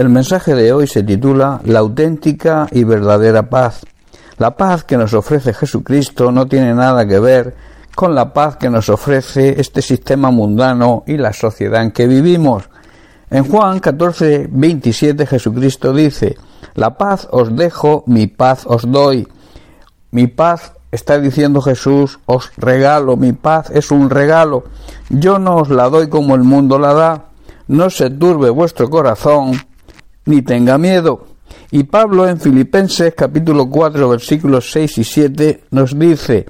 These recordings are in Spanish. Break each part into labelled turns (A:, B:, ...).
A: El mensaje de hoy se titula La auténtica y verdadera paz. La paz que nos ofrece Jesucristo no tiene nada que ver con la paz que nos ofrece este sistema mundano y la sociedad en que vivimos. En Juan 14, 27 Jesucristo dice, La paz os dejo, mi paz os doy. Mi paz, está diciendo Jesús, os regalo, mi paz es un regalo. Yo no os la doy como el mundo la da. No se turbe vuestro corazón, ni tenga miedo. Y Pablo en Filipenses capítulo 4 versículos 6 y 7 nos dice,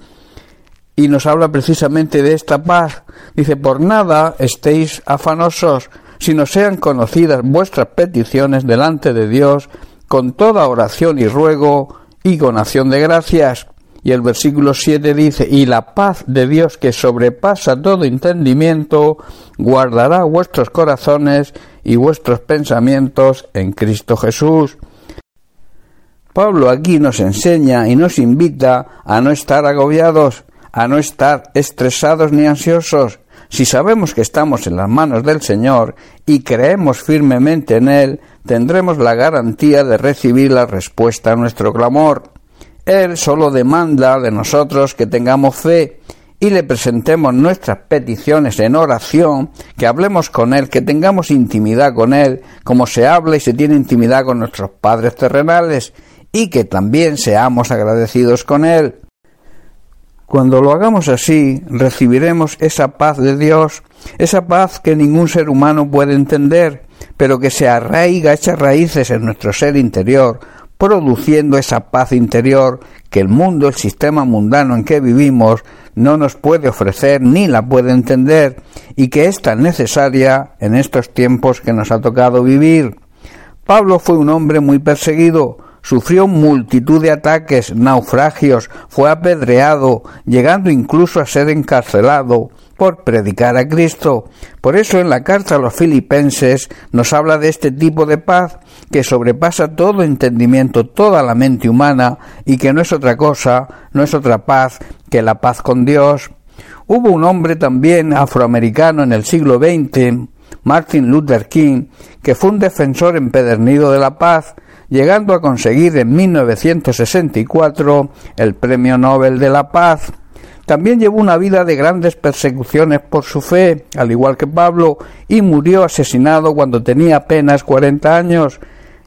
A: y nos habla precisamente de esta paz. Dice, por nada estéis afanosos, sino sean conocidas vuestras peticiones delante de Dios con toda oración y ruego y con acción de gracias. Y el versículo 7 dice, y la paz de Dios que sobrepasa todo entendimiento, guardará vuestros corazones y vuestros pensamientos en Cristo Jesús. Pablo aquí nos enseña y nos invita a no estar agobiados, a no estar estresados ni ansiosos. Si sabemos que estamos en las manos del Señor y creemos firmemente en Él, tendremos la garantía de recibir la respuesta a nuestro clamor. Él solo demanda de nosotros que tengamos fe y le presentemos nuestras peticiones en oración, que hablemos con Él, que tengamos intimidad con Él, como se habla y se tiene intimidad con nuestros padres terrenales, y que también seamos agradecidos con Él. Cuando lo hagamos así, recibiremos esa paz de Dios, esa paz que ningún ser humano puede entender, pero que se arraiga, echa raíces en nuestro ser interior, produciendo esa paz interior que el mundo, el sistema mundano en que vivimos, no nos puede ofrecer ni la puede entender y que es tan necesaria en estos tiempos que nos ha tocado vivir. Pablo fue un hombre muy perseguido, sufrió multitud de ataques, naufragios, fue apedreado, llegando incluso a ser encarcelado, por predicar a Cristo. Por eso en la carta a los filipenses nos habla de este tipo de paz que sobrepasa todo entendimiento, toda la mente humana y que no es otra cosa, no es otra paz que la paz con Dios. Hubo un hombre también afroamericano en el siglo XX, Martin Luther King, que fue un defensor empedernido de la paz, llegando a conseguir en 1964 el Premio Nobel de la Paz. También llevó una vida de grandes persecuciones por su fe, al igual que Pablo, y murió asesinado cuando tenía apenas cuarenta años.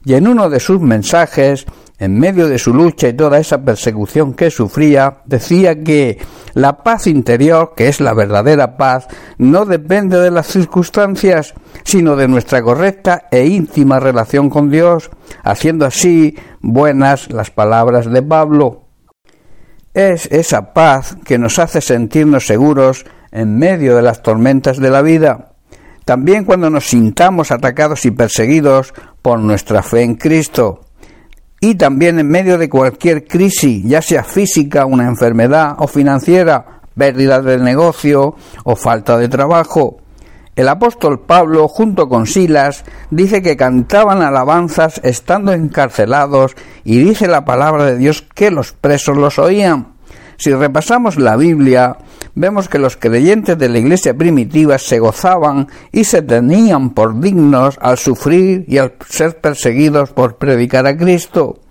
A: Y en uno de sus mensajes, en medio de su lucha y toda esa persecución que sufría, decía que la paz interior, que es la verdadera paz, no depende de las circunstancias, sino de nuestra correcta e íntima relación con Dios, haciendo así buenas las palabras de Pablo. Es esa paz que nos hace sentirnos seguros en medio de las tormentas de la vida. También cuando nos sintamos atacados y perseguidos por nuestra fe en Cristo. Y también en medio de cualquier crisis, ya sea física, una enfermedad o financiera, pérdida del negocio o falta de trabajo. El apóstol Pablo, junto con Silas, dice que cantaban alabanzas estando encarcelados y dice la palabra de Dios que los presos los oían. Si repasamos la Biblia, vemos que los creyentes de la iglesia primitiva se gozaban y se tenían por dignos al sufrir y al ser perseguidos por predicar a Cristo.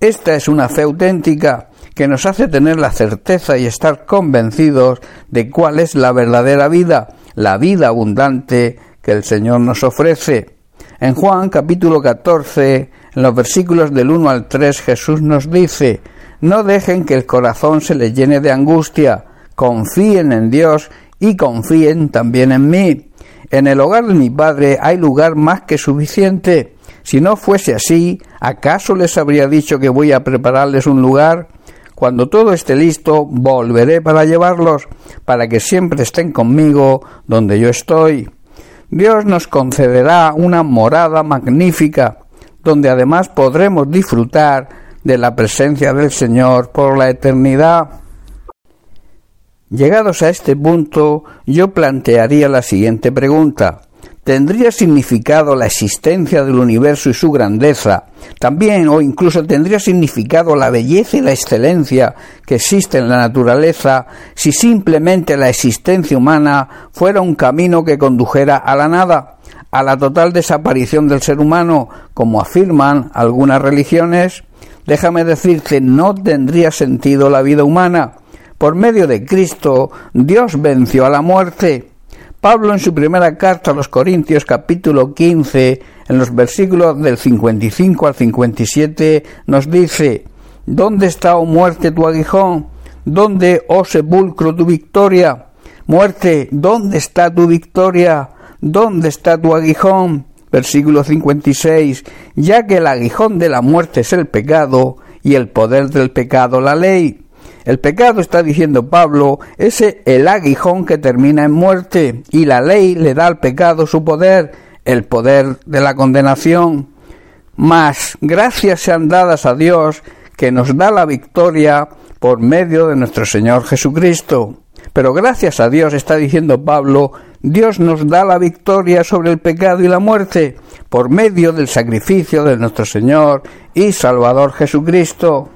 A: Esta es una fe auténtica que nos hace tener la certeza y estar convencidos de cuál es la verdadera vida, la vida abundante que el Señor nos ofrece. En Juan capítulo 14, en los versículos del 1 al 3, Jesús nos dice, no dejen que el corazón se les llene de angustia, confíen en Dios y confíen también en mí. En el hogar de mi Padre hay lugar más que suficiente. Si no fuese así, ¿acaso les habría dicho que voy a prepararles un lugar? Cuando todo esté listo, volveré para llevarlos, para que siempre estén conmigo donde yo estoy. Dios nos concederá una morada magnífica, donde además podremos disfrutar de la presencia del Señor por la eternidad. Llegados a este punto, yo plantearía la siguiente pregunta. ¿Tendría significado la existencia del universo y su grandeza? También o incluso tendría significado la belleza y la excelencia que existe en la naturaleza si simplemente la existencia humana fuera un camino que condujera a la nada, a la total desaparición del ser humano, como afirman algunas religiones, déjame decirte, no tendría sentido la vida humana. Por medio de Cristo, Dios venció a la muerte. Pablo en su primera carta a los Corintios capítulo 15, en los versículos del 55 al 57, nos dice, ¿Dónde está, oh muerte, tu aguijón? ¿Dónde, oh sepulcro, tu victoria? Muerte, ¿dónde está tu victoria? ¿Dónde está tu aguijón? Versículo 56. Ya que el aguijón de la muerte es el pecado y el poder del pecado la ley. El pecado, está diciendo Pablo, es el aguijón que termina en muerte y la ley le da al pecado su poder, el poder de la condenación. Mas gracias sean dadas a Dios que nos da la victoria por medio de nuestro Señor Jesucristo. Pero gracias a Dios, está diciendo Pablo, Dios nos da la victoria sobre el pecado y la muerte por medio del sacrificio de nuestro Señor y Salvador Jesucristo.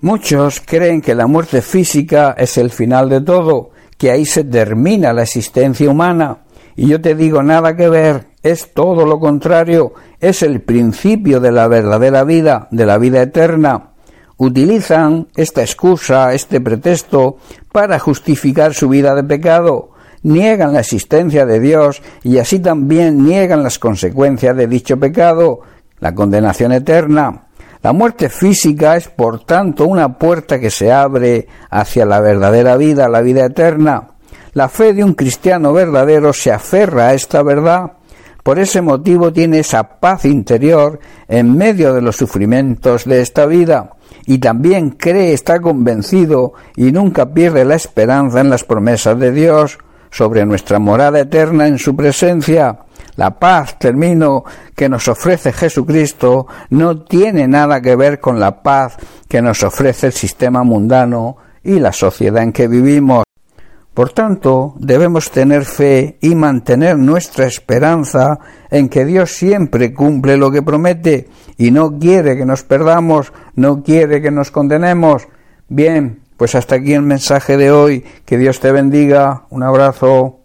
A: Muchos creen que la muerte física es el final de todo, que ahí se termina la existencia humana. Y yo te digo nada que ver, es todo lo contrario, es el principio de la verdadera vida, de la vida eterna. Utilizan esta excusa, este pretexto, para justificar su vida de pecado niegan la existencia de Dios y así también niegan las consecuencias de dicho pecado, la condenación eterna. La muerte física es, por tanto, una puerta que se abre hacia la verdadera vida, la vida eterna. La fe de un cristiano verdadero se aferra a esta verdad. Por ese motivo tiene esa paz interior en medio de los sufrimientos de esta vida y también cree, está convencido y nunca pierde la esperanza en las promesas de Dios sobre nuestra morada eterna en su presencia. La paz, termino, que nos ofrece Jesucristo no tiene nada que ver con la paz que nos ofrece el sistema mundano y la sociedad en que vivimos. Por tanto, debemos tener fe y mantener nuestra esperanza en que Dios siempre cumple lo que promete y no quiere que nos perdamos, no quiere que nos condenemos. Bien, pues hasta aquí el mensaje de hoy. Que Dios te bendiga. Un abrazo.